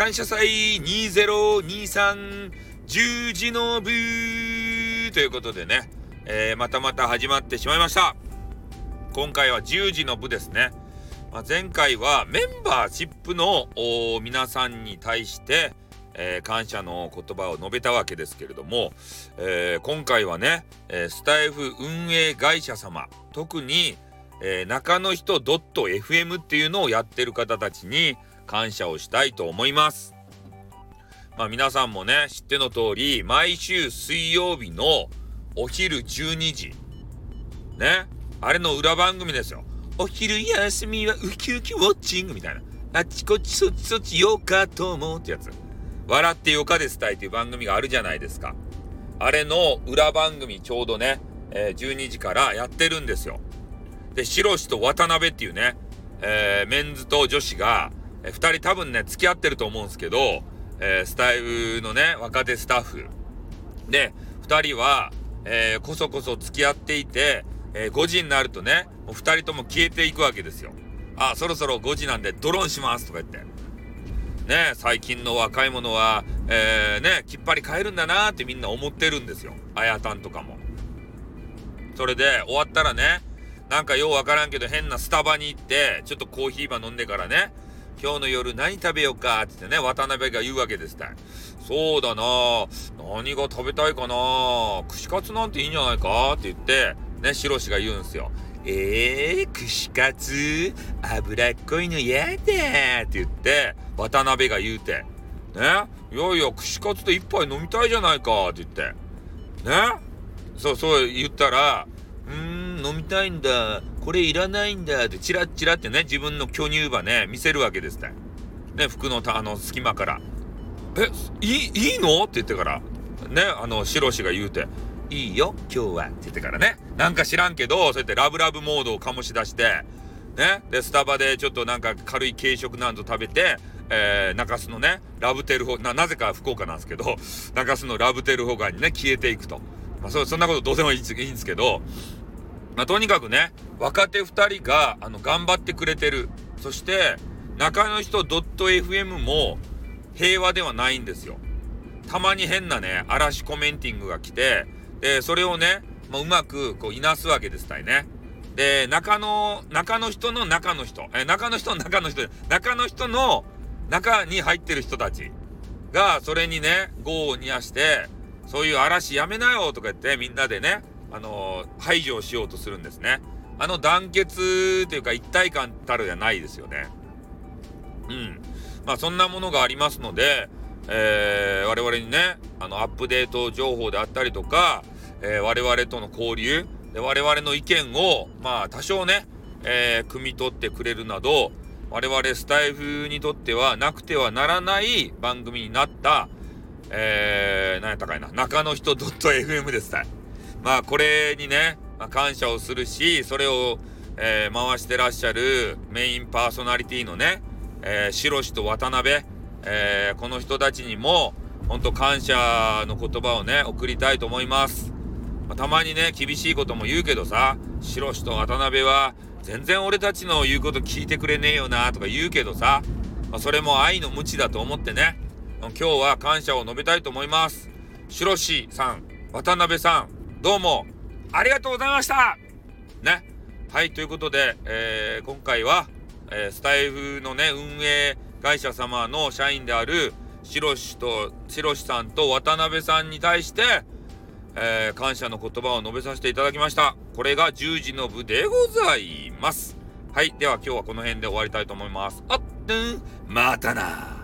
感謝祭2023十字の部ということでね、えー、またまた始まってしまいました。今回は十字の部ですね。まあ、前回はメンバーシップの皆さんに対して、えー、感謝の言葉を述べたわけですけれども、えー、今回はね、えスタイフ運営会社様特に、え中の人 .fm っていうのをやってる方たちに感謝をしたいと思います。まあ皆さんもね、知っての通り、毎週水曜日のお昼12時、ね、あれの裏番組ですよ。お昼休みはウキウキウォッチングみたいな。あっちこっちそっちそっちよかと思うってやつ。笑ってよかですたいっていう番組があるじゃないですか。あれの裏番組ちょうどね、えー、12時からやってるんですよ。で、シロシと渡辺っていうね、えー、メンズと女子が、えー、2人多分ね、付き合ってると思うんですけど、えー、スタイルのね、若手スタッフ。で、2人は、えー、こそこそ付き合っていて、えー、5時になるとね、もう2人とも消えていくわけですよ。あ、そろそろ5時なんでドローンしますとか言って。ね、最近の若い者は、えー、ね、きっぱり帰るんだなーってみんな思ってるんですよ。あやたんとかも。それで、終わったらね、なんかようわからんけど変なスタバに行って、ちょっとコーヒーば飲んでからね、今日の夜何食べようかってってね、渡辺が言うわけですたそうだな何が食べたいかな串カツなんていいんじゃないかって言って、ね、シロシが言うんすよ。えー、串カツ脂っこいの嫌だって言って、渡辺が言うて。ねいやいや、串カツで一杯飲みたいじゃないかって言って。ねそうそう言ったら、飲みたいんだ。これいらないんだ。って、チラッチラってね、自分の巨乳馬ね、見せるわけですね。ね、服のあの隙間から。え、いい、いいの？って言ってから、ね、あの、シロシが言うて、いいよ、今日は。って言ってからね。なんか知らんけど、そうやってラブラブモードを醸し出して、ね、で、スタバでちょっとなんか軽い軽食など食べて、えー、中洲のね、ラブテルホな、なぜか福岡なんですけど、中洲のラブテルホガにね、消えていくと。まあ、そそんなことどうでもいいんですけど、まあ、とにかくね、若手2人が、あの、頑張ってくれてる。そして、中の人 .fm も平和ではないんですよ。たまに変なね、嵐コメンティングが来て、で、それをね、まあ、うまく、こう、いなすわけですたいね。で、中の、中の人の中の人、え、中の人の中の人、中の人の中に入ってる人たちが、それにね、業を煮やして、そういう嵐やめなよとか言って、みんなでね、あの排除をしようとするんですね。あの団結というか一体感たるじゃないですよね。うん。まあそんなものがありますので、えー、我々にね、あのアップデート情報であったりとか、えー、我々との交流、で我々の意見を、まあ多少ね、えー、汲み取ってくれるなど、我々スタイフにとってはなくてはならない番組になった、えー、何やったかいな、中の人 .fm ですね。まあこれにね、まあ、感謝をするし、それを、えー、回してらっしゃるメインパーソナリティのね、えー、白と渡辺、えー、この人たちにも、本当感謝の言葉をね、送りたいと思います。まあ、たまにね、厳しいことも言うけどさ、白と渡辺は、全然俺たちの言うこと聞いてくれねえよなとか言うけどさ、まあ、それも愛の無知だと思ってね、今日は感謝を述べたいと思います。白しさん、渡辺さん、どうもありがとうございましたね。はい、ということで、えー、今回は、えー、スタイフのね、運営会社様の社員である、しろしと、しろしさんと渡辺さんに対して、えー、感謝の言葉を述べさせていただきました。これが10時の部でございます。はい、では今日はこの辺で終わりたいと思います。あっ、またな